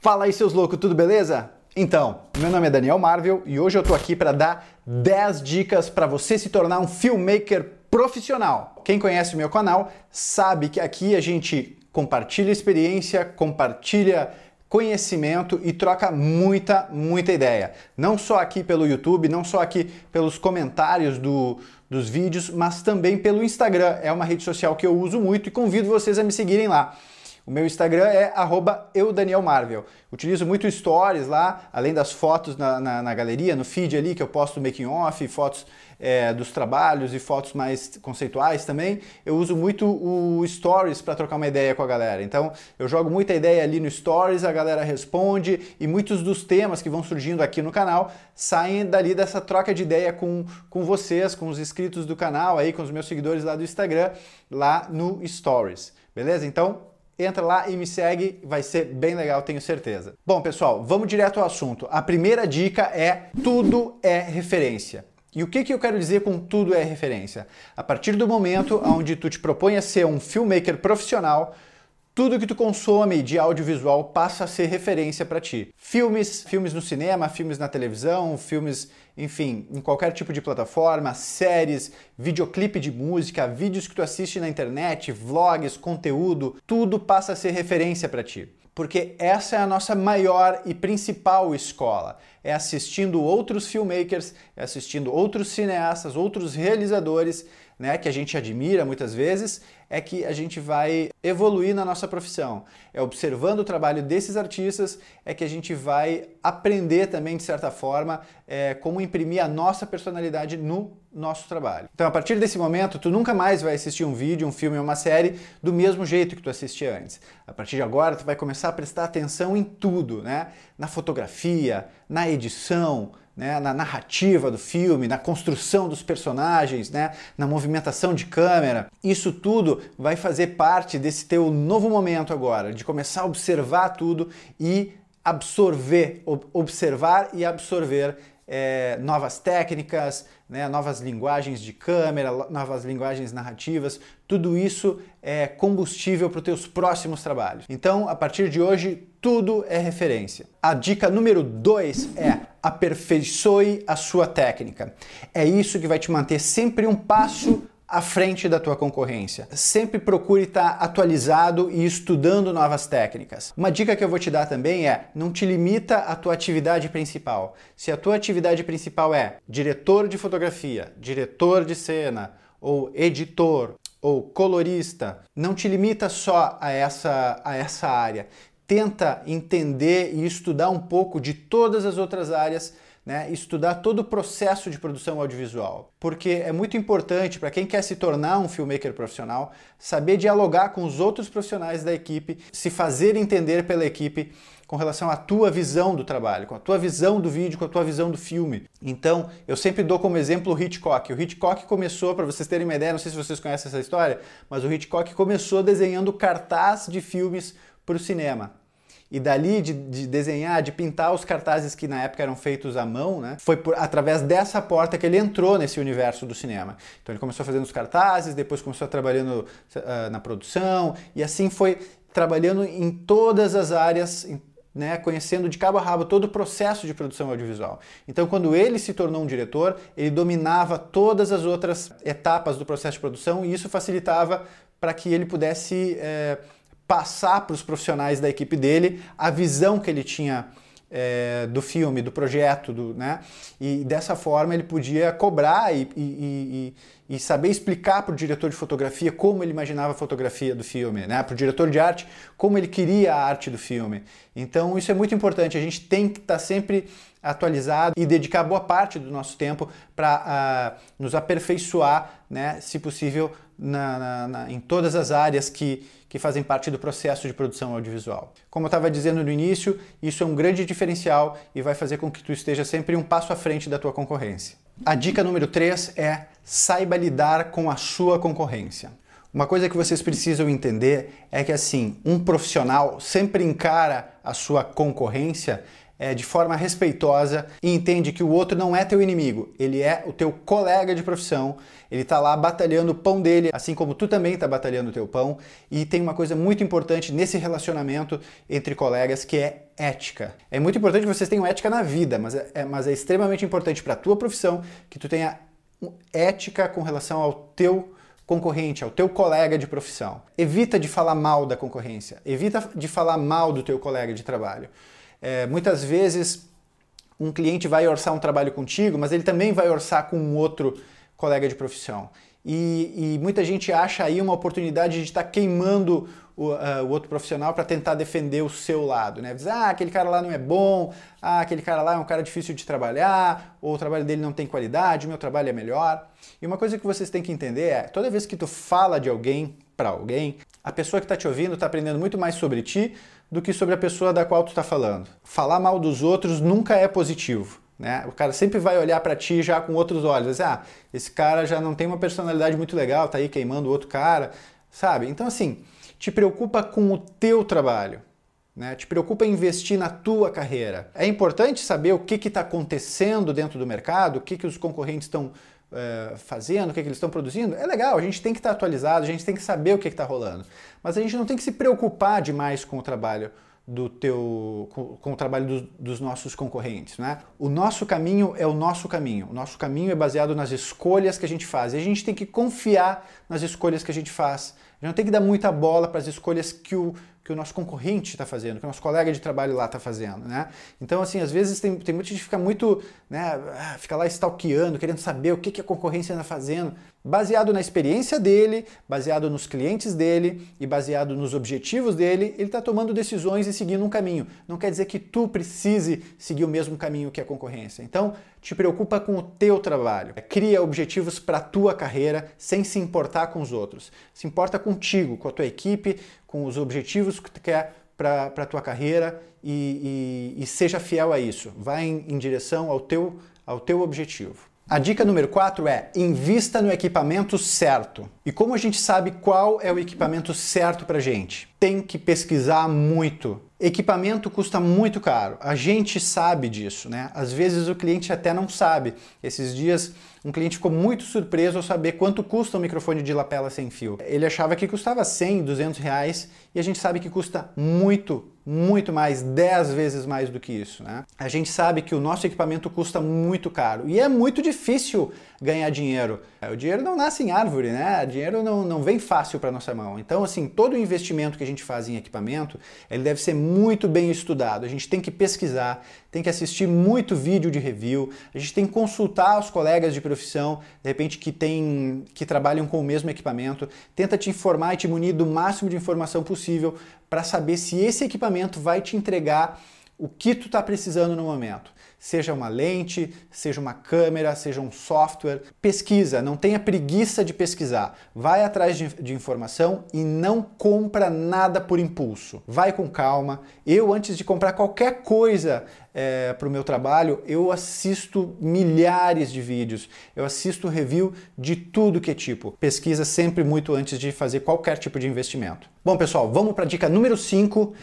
Fala aí, seus loucos, tudo beleza? Então, meu nome é Daniel Marvel e hoje eu tô aqui para dar 10 dicas para você se tornar um filmmaker profissional. Quem conhece o meu canal sabe que aqui a gente compartilha experiência, compartilha conhecimento e troca muita, muita ideia. Não só aqui pelo YouTube, não só aqui pelos comentários do, dos vídeos, mas também pelo Instagram. É uma rede social que eu uso muito e convido vocês a me seguirem lá. O meu Instagram é eudanielmarvel. Utilizo muito stories lá, além das fotos na, na, na, galeria, no feed ali que eu posto making off, fotos é, dos trabalhos e fotos mais conceituais também. Eu uso muito o stories para trocar uma ideia com a galera. Então eu jogo muita ideia ali no stories, a galera responde e muitos dos temas que vão surgindo aqui no canal saem dali dessa troca de ideia com, com vocês, com os inscritos do canal aí, com os meus seguidores lá do Instagram, lá no stories. Beleza? Então entra lá e me segue, vai ser bem legal, tenho certeza. Bom, pessoal, vamos direto ao assunto. A primeira dica é tudo é referência. E o que, que eu quero dizer com tudo é referência? A partir do momento onde tu te propõe a ser um filmmaker profissional, tudo que tu consome de audiovisual passa a ser referência para ti. Filmes, filmes no cinema, filmes na televisão, filmes, enfim, em qualquer tipo de plataforma, séries, videoclipe de música, vídeos que tu assiste na internet, vlogs, conteúdo, tudo passa a ser referência para ti porque essa é a nossa maior e principal escola. É assistindo outros filmmakers, é assistindo outros cineastas, outros realizadores, né, que a gente admira muitas vezes, é que a gente vai evoluir na nossa profissão. É observando o trabalho desses artistas é que a gente vai aprender também, de certa forma, é, como imprimir a nossa personalidade no nosso trabalho. Então, a partir desse momento, tu nunca mais vai assistir um vídeo, um filme ou uma série do mesmo jeito que tu assistia antes. A partir de agora, tu vai começar a prestar atenção em tudo, né? Na fotografia, na edição, né, na narrativa do filme, na construção dos personagens, né, na movimentação de câmera. Isso tudo vai fazer parte desse teu novo momento agora, de começar a observar tudo e absorver, observar e absorver é, novas técnicas, né, novas linguagens de câmera, novas linguagens narrativas, tudo isso é combustível para os teus próximos trabalhos. Então, a partir de hoje, tudo é referência. A dica número 2 é aperfeiçoe a sua técnica. É isso que vai te manter sempre um passo à frente da tua concorrência. Sempre procure estar atualizado e estudando novas técnicas. Uma dica que eu vou te dar também é: não te limita à tua atividade principal. Se a tua atividade principal é diretor de fotografia, diretor de cena ou editor ou colorista, não te limita só a essa, a essa área. Tenta entender e estudar um pouco de todas as outras áreas né, estudar todo o processo de produção audiovisual, porque é muito importante para quem quer se tornar um filmmaker profissional saber dialogar com os outros profissionais da equipe, se fazer entender pela equipe com relação à tua visão do trabalho, com a tua visão do vídeo, com a tua visão do filme. Então, eu sempre dou como exemplo o Hitchcock. O Hitchcock começou, para vocês terem uma ideia, não sei se vocês conhecem essa história, mas o Hitchcock começou desenhando cartaz de filmes para o cinema e dali de, de, desenhar, de pintar os cartazes que na época eram feitos à mão, né? Foi por, através dessa porta que ele entrou nesse universo do cinema. Então ele começou fazendo os cartazes, depois começou trabalhando uh, na produção e assim foi trabalhando em todas as áreas, né, conhecendo de cabo a rabo todo o processo de produção audiovisual. Então, quando ele se tornou um diretor, ele dominava todas as outras etapas do processo de produção e isso facilitava para que ele pudesse eh, passar para os profissionais da equipe dele a visão que ele tinha é, do filme, do projeto, do, né? E dessa forma ele podia cobrar e, e, e, e saber explicar para o diretor de fotografia como ele imaginava a fotografia do filme, né? Para o diretor de arte como ele queria a arte do filme. Então isso é muito importante. A gente tem que estar tá sempre atualizado e dedicar boa parte do nosso tempo para uh, ah, nos aperfeiçoar, né? Se possível, na, na, na, em todas as áreas que que fazem parte do processo de produção audiovisual. Como eu estava dizendo no início, isso é um grande diferencial e vai fazer com que tu esteja sempre um passo à frente da tua concorrência. A dica número 3 é saiba lidar com a sua concorrência. Uma coisa que vocês precisam entender é que assim, um profissional sempre encara a sua concorrência é, de forma respeitosa e entende que o outro não é teu inimigo, ele é o teu colega de profissão, ele está lá batalhando o pão dele, assim como tu também está batalhando o teu pão. E tem uma coisa muito importante nesse relacionamento entre colegas que é ética. É muito importante que vocês tenham ética na vida, mas é, mas é extremamente importante para a tua profissão que tu tenha ética com relação ao teu concorrente, ao teu colega de profissão. Evita de falar mal da concorrência, evita de falar mal do teu colega de trabalho. É, muitas vezes um cliente vai orçar um trabalho contigo, mas ele também vai orçar com um outro colega de profissão. E, e muita gente acha aí uma oportunidade de estar tá queimando o, uh, o, outro profissional para tentar defender o seu lado, né? Diz, ah, aquele cara lá não é bom, ah, aquele cara lá é um cara difícil de trabalhar, ou o trabalho dele não tem qualidade, o meu trabalho é melhor. E uma coisa que vocês têm que entender é, toda vez que tu fala de alguém para alguém, a pessoa que está te ouvindo está aprendendo muito mais sobre ti do que sobre a pessoa da qual tu está falando. Falar mal dos outros nunca é positivo. Né? O cara sempre vai olhar para ti já com outros olhos. Dizer, ah, esse cara já não tem uma personalidade muito legal, tá aí queimando o outro cara, sabe? Então, assim, te preocupa com o teu trabalho. Né? Te preocupa em investir na tua carreira. É importante saber o que está acontecendo dentro do mercado, o que, que os concorrentes estão é, fazendo, o que, que eles estão produzindo. É legal, a gente tem que estar tá atualizado, a gente tem que saber o que está rolando. Mas a gente não tem que se preocupar demais com o trabalho do teu com, com o trabalho do, dos nossos concorrentes, né? O nosso caminho é o nosso caminho. O nosso caminho é baseado nas escolhas que a gente faz. E a gente tem que confiar nas escolhas que a gente faz. A gente não tem que dar muita bola para as escolhas que o que o nosso concorrente está fazendo, que o nosso colega de trabalho lá está fazendo, né? Então, assim, às vezes tem, tem muita gente que fica muito, né, ah, fica lá stalkeando, querendo saber o que, que a concorrência anda fazendo, baseado na experiência dele, baseado nos clientes dele e baseado nos objetivos dele, ele está tomando decisões e seguindo um caminho. Não quer dizer que tu precise seguir o mesmo caminho que a concorrência. Então, te preocupa com o teu trabalho. Cria objetivos para a tua carreira sem se importar com os outros. Se importa contigo, com a tua equipe, com os objetivos que tu quer para a tua carreira e, e, e, seja fiel a isso. Vá em, em direção ao teu, ao teu objetivo. A dica número 4 é invista no equipamento certo. E como a gente sabe qual é o equipamento certo para gente? Tem que pesquisar muito. Equipamento custa muito caro. A gente sabe disso, né? Às vezes o cliente até não sabe. Esses dias um cliente ficou muito surpreso ao saber quanto custa um microfone de lapela sem fio. Ele achava que custava 100, 200 reais e a gente sabe que custa muito, muito mais, 10 vezes mais do que isso. Né? A gente sabe que o nosso equipamento custa muito caro e é muito difícil ganhar dinheiro. O dinheiro não nasce em árvore, né? O dinheiro não, não vem fácil para nossa mão. Então, assim, todo investimento que gente faz em equipamento, ele deve ser muito bem estudado. A gente tem que pesquisar, tem que assistir muito vídeo de review, a gente tem que consultar os colegas de profissão, de repente que tem, que trabalham com o mesmo equipamento, tenta te informar e te munir do máximo de informação possível para saber se esse equipamento vai te entregar o que tu está precisando no momento seja uma lente, seja uma câmera, seja um software. Pesquisa, não tenha preguiça de pesquisar. Vai atrás de, de informação e não compra nada por impulso. Vai com calma. Eu, antes de comprar qualquer coisa é, para o meu trabalho, eu assisto milhares de vídeos, eu assisto review de tudo que é tipo. Pesquisa sempre muito antes de fazer qualquer tipo de investimento. Bom, pessoal, vamos para a dica número 5,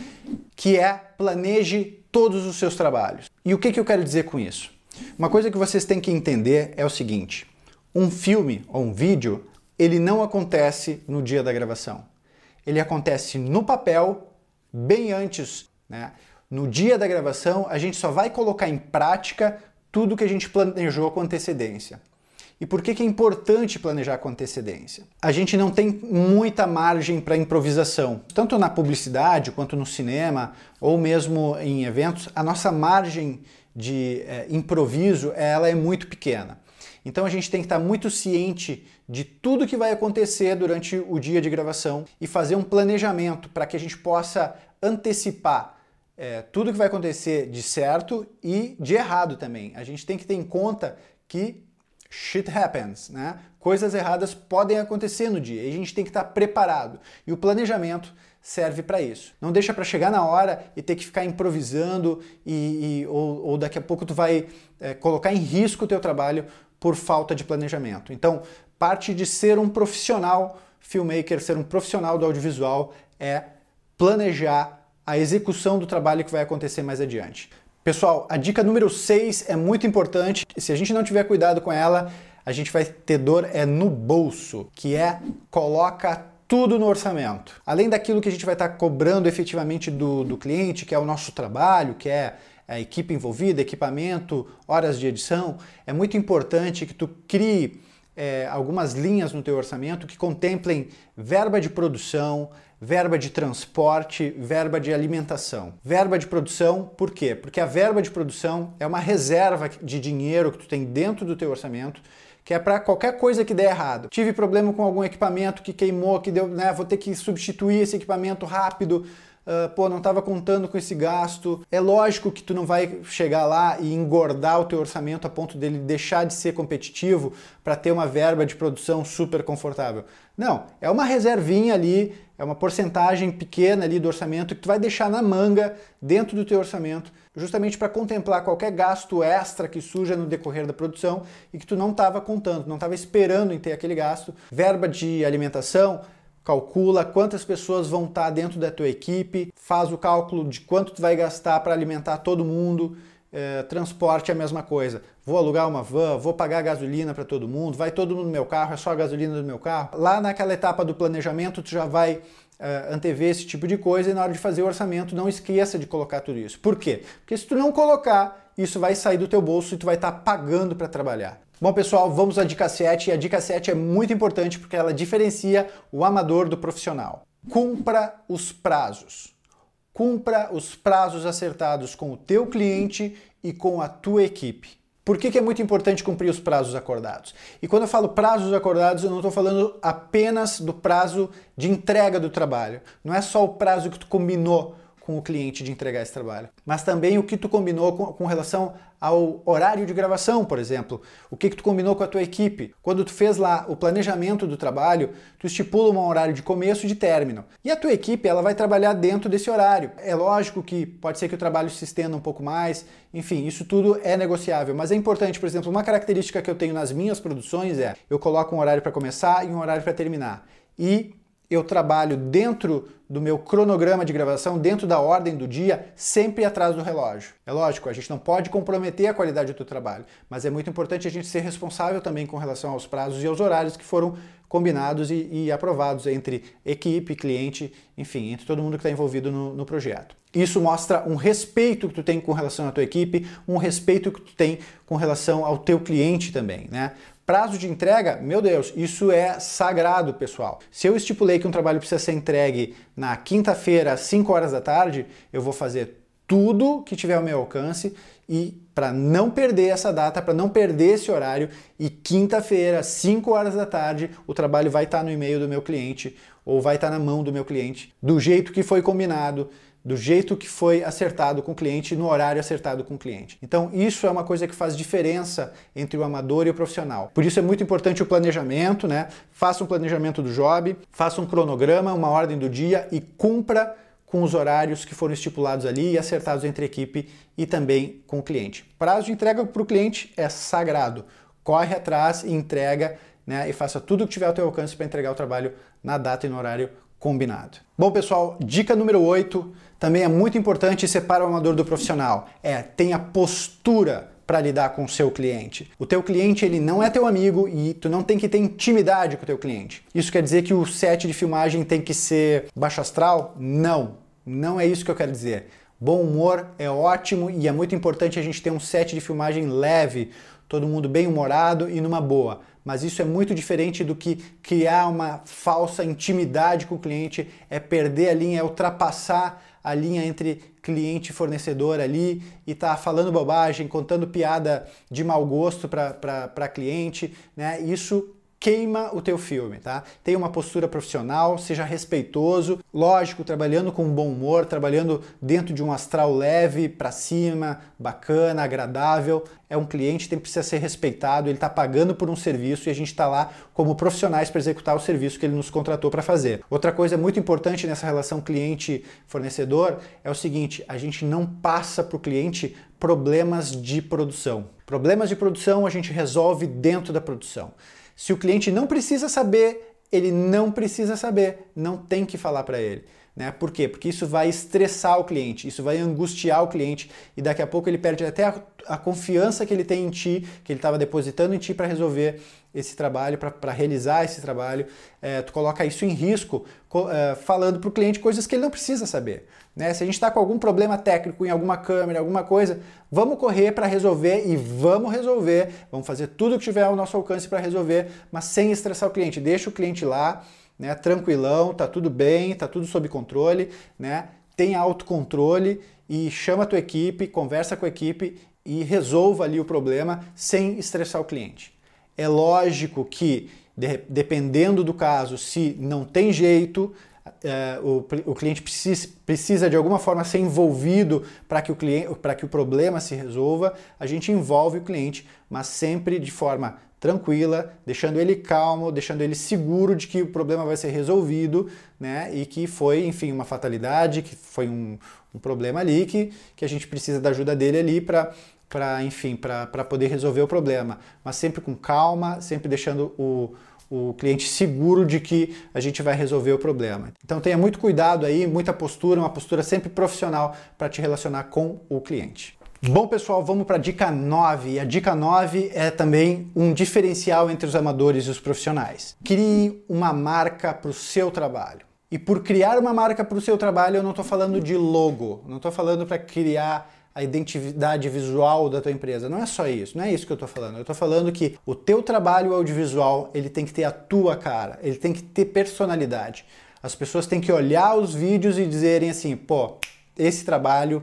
que é planeje todos os seus trabalhos. E o que, que eu quero dizer com isso? Uma coisa que vocês têm que entender é o seguinte: um filme ou um vídeo, ele não acontece no dia da gravação. Ele acontece no papel bem antes, né? No dia da gravação, a gente só vai colocar em prática tudo que a gente planejou com antecedência. E por que, que é importante planejar com antecedência? A gente não tem muita margem para improvisação. Tanto na publicidade, quanto no cinema, ou mesmo em eventos, a nossa margem de é, improviso ela é muito pequena. Então a gente tem que estar muito ciente de tudo que vai acontecer durante o dia de gravação e fazer um planejamento para que a gente possa antecipar é, tudo que vai acontecer de certo e de errado também. A gente tem que ter em conta que shit happens, né? Coisas erradas podem acontecer no dia e a gente tem que estar preparado. E o planejamento serve para isso. Não deixa para chegar na hora e ter que ficar improvisando e, e ou, ou, daqui a pouco tu vai é, colocar em risco o teu trabalho por falta de planejamento. Então, parte de ser um profissional filmmaker, ser um profissional do audiovisual é planejar a execução do trabalho que vai acontecer mais adiante. Pessoal, a dica número 6 é muito importante. Se a gente não tiver cuidado com ela, a gente vai ter dor é no bolso, que é coloca tudo no orçamento. Além daquilo que a gente vai estar cobrando efetivamente do, do cliente, que é o nosso trabalho, que é a equipe envolvida, equipamento, horas de edição, é muito importante que tu crie é, algumas linhas no teu orçamento que contemplem verba de produção, verba de transporte, verba de alimentação. Verba de produção, por quê? Porque a verba de produção é uma reserva de dinheiro que tu tem dentro do teu orçamento que é para qualquer coisa que der errado. Tive problema com algum equipamento que queimou, que deu, né, vou ter que substituir esse equipamento rápido. Uh, pô, não estava contando com esse gasto. É lógico que tu não vai chegar lá e engordar o teu orçamento a ponto dele deixar de ser competitivo para ter uma verba de produção super confortável. Não, é uma reservinha ali, é uma porcentagem pequena ali do orçamento que tu vai deixar na manga dentro do teu orçamento justamente para contemplar qualquer gasto extra que surja no decorrer da produção e que tu não estava contando, não estava esperando em ter aquele gasto. Verba de alimentação, calcula quantas pessoas vão estar dentro da tua equipe, faz o cálculo de quanto tu vai gastar para alimentar todo mundo. É, transporte é a mesma coisa. Vou alugar uma van, vou pagar gasolina para todo mundo, vai todo mundo no meu carro, é só a gasolina do meu carro. Lá naquela etapa do planejamento, tu já vai uh, antever esse tipo de coisa e na hora de fazer o orçamento não esqueça de colocar tudo isso. Por quê? Porque se tu não colocar, isso vai sair do teu bolso e tu vai estar pagando para trabalhar. Bom, pessoal, vamos à dica 7 e a dica 7 é muito importante porque ela diferencia o amador do profissional. Cumpra os prazos. Cumpra os prazos acertados com o teu cliente e com a tua equipe. Por que, que, é muito importante cumprir os prazos acordados? E quando eu falo prazos acordados, eu não estou falando apenas do prazo de entrega do trabalho. Não é só o prazo que tu combinou com o cliente de entregar esse trabalho, mas também o que tu combinou com, com relação ao horário de gravação, por exemplo, o que, que tu combinou com a tua equipe. Quando tu fez lá o planejamento do trabalho, tu estipula um horário de começo e de término. E a tua equipe, ela vai trabalhar dentro desse horário. É lógico que pode ser que o trabalho se estenda um pouco mais, enfim, isso tudo é negociável, mas é importante, por exemplo, uma característica que eu tenho nas minhas produções é eu coloco um horário para começar e um horário para terminar. E eu trabalho dentro do meu cronograma de gravação, dentro da ordem do dia, sempre atrás do relógio. É lógico, a gente não pode comprometer a qualidade do trabalho, mas é muito importante a gente ser responsável também com relação aos prazos e aos horários que foram combinados e, e aprovados entre equipe, cliente, enfim, entre todo mundo que está envolvido no, no projeto. Isso mostra um respeito que tu tem com relação à tua equipe, um respeito que tu tem com relação ao teu cliente também, né? Prazo de entrega, meu Deus, isso é sagrado, pessoal. Se eu estipulei que um trabalho precisa ser entregue na quinta-feira às 5 horas da tarde, eu vou fazer tudo que tiver ao meu alcance e para não perder essa data, para não perder esse horário e quinta-feira, às 5 horas da tarde, o trabalho vai estar tá no e-mail do meu cliente ou vai estar tá na mão do meu cliente, do jeito que foi combinado, do jeito que foi acertado com o cliente, no horário acertado com o cliente. Então, isso é uma coisa que faz diferença entre o amador e o profissional. Por isso é muito importante o planejamento, né? Faça um planejamento do job, faça um cronograma, uma ordem do dia e cumpra com os horários que foram estipulados ali e acertados entre equipe e também com o cliente. Prazo de entrega para o cliente é sagrado. Corre atrás e entrega né, e faça tudo o que tiver ao teu alcance para entregar o trabalho na data e no horário combinado. Bom, pessoal, dica número 8 também é muito importante separar o amador do profissional. É, tenha postura para lidar com o seu cliente. O teu cliente ele não é teu amigo e tu não tem que ter intimidade com o teu cliente. Isso quer dizer que o set de filmagem tem que ser baixo astral? Não, não é isso que eu quero dizer. Bom humor é ótimo e é muito importante a gente ter um set de filmagem leve, todo mundo bem humorado e numa boa mas isso é muito diferente do que criar uma falsa intimidade com o cliente, é perder a linha, é ultrapassar a linha entre cliente e fornecedor ali e tá falando bobagem, contando piada de mau gosto para cliente, né? Isso queima o teu filme, tá? Tenha uma postura profissional, seja respeitoso, lógico, trabalhando com bom humor, trabalhando dentro de um astral leve, para cima, bacana, agradável. É um cliente que precisa ser respeitado, ele está pagando por um serviço e a gente está lá como profissionais para executar o serviço que ele nos contratou para fazer. Outra coisa muito importante nessa relação cliente-fornecedor é o seguinte: a gente não passa para o cliente problemas de produção. Problemas de produção a gente resolve dentro da produção. Se o cliente não precisa saber, ele não precisa saber, não tem que falar para ele. Né? Por quê? Porque isso vai estressar o cliente, isso vai angustiar o cliente e daqui a pouco ele perde até a, a confiança que ele tem em ti, que ele estava depositando em ti para resolver esse trabalho, para realizar esse trabalho. É, tu coloca isso em risco é, falando para o cliente coisas que ele não precisa saber. Né? Se a gente está com algum problema técnico em alguma câmera, alguma coisa, vamos correr para resolver e vamos resolver. Vamos fazer tudo que tiver ao nosso alcance para resolver, mas sem estressar o cliente. Deixa o cliente lá né, tranquilão, tá tudo bem, tá tudo sob controle, né? Tem autocontrole e chama a tua equipe, conversa com a equipe e resolva ali o problema sem estressar o cliente. É lógico que, de, dependendo do caso, se não tem jeito, é, o, o, cliente precisa, precisa, de alguma forma ser envolvido para que, o que o problema se resolva, a gente envolve o cliente, mas sempre de forma tranquila, deixando ele calmo, deixando ele seguro de que o problema vai ser resolvido, né? E que foi, enfim, uma fatalidade, que foi um, um problema ali, que, que a gente precisa da ajuda dele ali para para enfim, para poder resolver o problema, mas sempre com calma, sempre deixando o, o cliente seguro de que a gente vai resolver o problema. Então tenha muito cuidado aí, muita postura, uma postura sempre profissional para te relacionar com o cliente. Bom, pessoal, vamos para a dica 9. E a dica 9 é também um diferencial entre os amadores e os profissionais. Crie uma marca para o seu trabalho. E por criar uma marca para o seu trabalho, eu não estou falando de logo, não estou falando para criar a identidade visual da tua empresa. Não é só isso, não é isso que eu estou falando. Eu estou falando que o teu trabalho audiovisual ele tem que ter a tua cara, ele tem que ter personalidade. As pessoas têm que olhar os vídeos e dizerem assim, pô, esse trabalho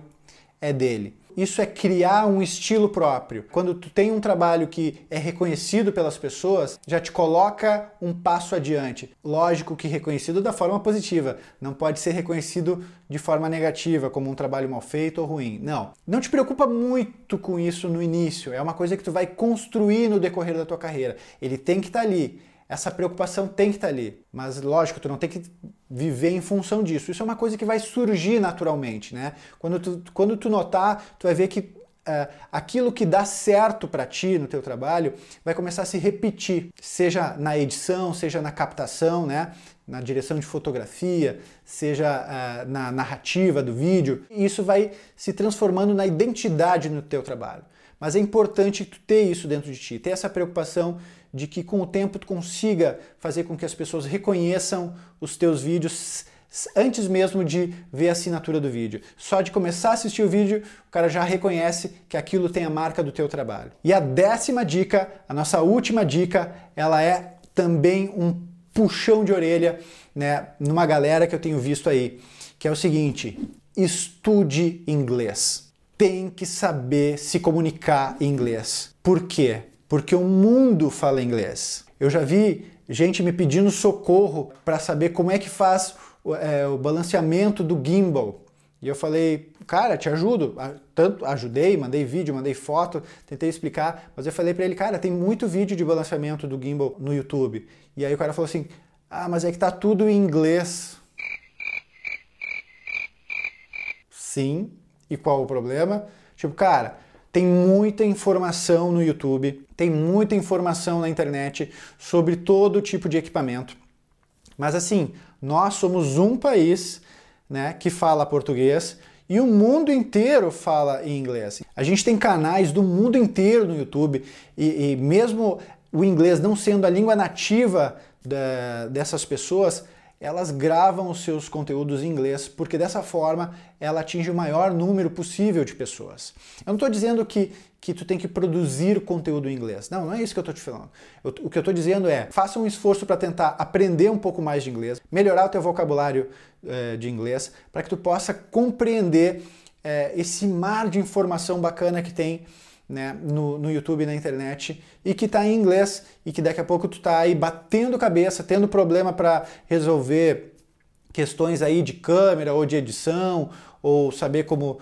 é dele. Isso é criar um estilo próprio. Quando tu tem um trabalho que é reconhecido pelas pessoas, já te coloca um passo adiante. Lógico que reconhecido da forma positiva, não pode ser reconhecido de forma negativa, como um trabalho mal feito ou ruim. Não. Não te preocupa muito com isso no início. É uma coisa que tu vai construir no decorrer da tua carreira. Ele tem que estar tá ali essa preocupação tem que estar tá ali. Mas lógico, tu não tem que viver em função disso. Isso é uma coisa que vai surgir naturalmente, né? Quando tu, quando tu notar, tu vai ver que uh, aquilo que dá certo para ti no teu trabalho vai começar a se repetir, seja na edição, seja na captação, né? Na direção de fotografia, seja uh, na narrativa do vídeo. Isso vai se transformando na identidade no teu trabalho. Mas é importante tu ter isso dentro de ti, ter essa preocupação de que com o tempo tu consiga fazer com que as pessoas reconheçam os teus vídeos antes mesmo de ver a assinatura do vídeo. Só de começar a assistir o vídeo, o cara já reconhece que aquilo tem a marca do teu trabalho. E a décima dica, a nossa última dica, ela é também um puxão de orelha, né, numa galera que eu tenho visto aí, que é o seguinte: estude inglês. Tem que saber se comunicar em inglês. Por quê? Porque o mundo fala inglês. Eu já vi gente me pedindo socorro para saber como é que faz é, o balanceamento do gimbal. E eu falei, cara, te ajudo. Tanto ajudei, mandei vídeo, mandei foto, tentei explicar, mas eu falei para ele, cara, tem muito vídeo de balanceamento do gimbal no YouTube. E aí o cara falou assim: "Ah, mas é que tá tudo em inglês". Sim. E qual o problema? Tipo, cara, tem muita informação no YouTube, tem muita informação na internet sobre todo tipo de equipamento. Mas assim, nós somos um país né, que fala português e o mundo inteiro fala inglês. A gente tem canais do mundo inteiro no YouTube e, e mesmo o inglês não sendo a língua nativa da, dessas pessoas, elas gravam os seus conteúdos em inglês, porque dessa forma ela atinge o maior número possível de pessoas. Eu não estou dizendo que, que tu tem que produzir conteúdo em inglês. Não, não é isso que eu estou te falando. Eu, o que eu estou dizendo é, faça um esforço para tentar aprender um pouco mais de inglês, melhorar o teu vocabulário eh, de inglês, para que tu possa compreender eh, esse mar de informação bacana que tem né, no, no YouTube, na internet, e que está em inglês, e que daqui a pouco tu está aí batendo cabeça, tendo problema para resolver questões aí de câmera ou de edição, ou saber como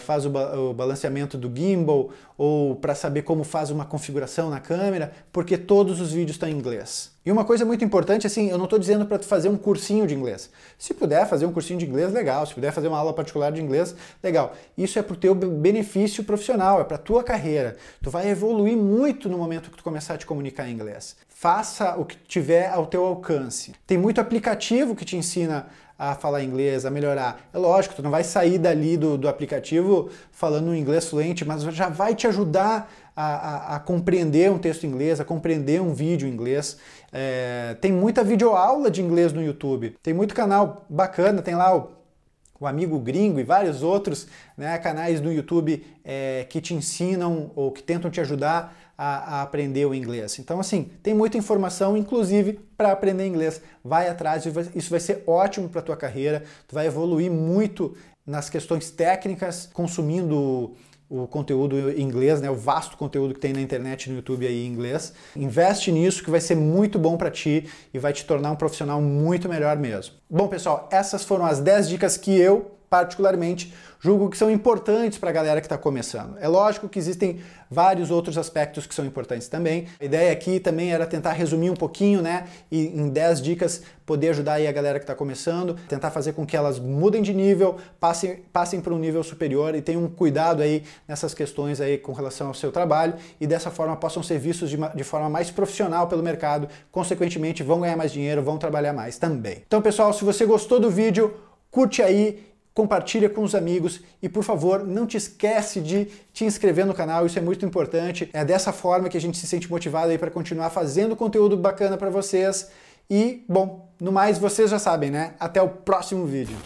faz o, ba o balanceamento do gimbal ou para saber como faz uma configuração na câmera, porque todos os vídeos estão em inglês. E uma coisa muito importante, assim, eu não estou dizendo para tu fazer um cursinho de inglês. Se puder fazer um cursinho de inglês, legal. Se puder fazer uma aula particular de inglês, legal. Isso é para o teu benefício profissional, é para tua carreira. Tu vai evoluir muito no momento que tu começar a te comunicar em inglês. Faça o que tiver ao teu alcance. Tem muito aplicativo que te ensina a falar inglês, a melhorar. É lógico, tu não vai sair dali do, do aplicativo falando inglês fluente, mas já vai te ajudar a, a, a, compreender um texto inglês, a compreender um vídeo inglês. É, tem muita videoaula de inglês no YouTube, tem muito canal bacana, tem lá o o Amigo Gringo e vários outros né, canais no YouTube é, que te ensinam ou que tentam te ajudar a, a, aprender o inglês. Então, assim, tem muita informação, inclusive para aprender inglês. Vai atrás, isso vai ser ótimo para tua carreira, tu vai evoluir muito nas questões técnicas, consumindo o conteúdo em inglês, né, o vasto conteúdo que tem na internet no YouTube aí em inglês. Investe nisso que vai ser muito bom para ti e vai te tornar um profissional muito melhor mesmo. Bom, pessoal, essas foram as 10 dicas que eu particularmente julgo que são importantes para a galera que está começando. É lógico que existem vários outros aspectos que são importantes também. A ideia aqui também era tentar resumir um pouquinho, né, e em 10 dicas poder ajudar aí a galera que está começando, tentar fazer com que elas mudem de nível, passem, passem para um nível superior e tenham cuidado aí nessas questões aí com relação ao seu trabalho e dessa forma possam ser vistos de, de forma mais profissional pelo mercado, consequentemente vão ganhar mais dinheiro, vão trabalhar mais também. Então, pessoal, se você gostou do vídeo, curte aí compartilha com os amigos e por favor não te esquece de te inscrever no canal, isso é muito importante. É dessa forma que a gente se sente motivado aí para continuar fazendo conteúdo bacana para vocês. E bom, no mais vocês já sabem, né? Até o próximo vídeo.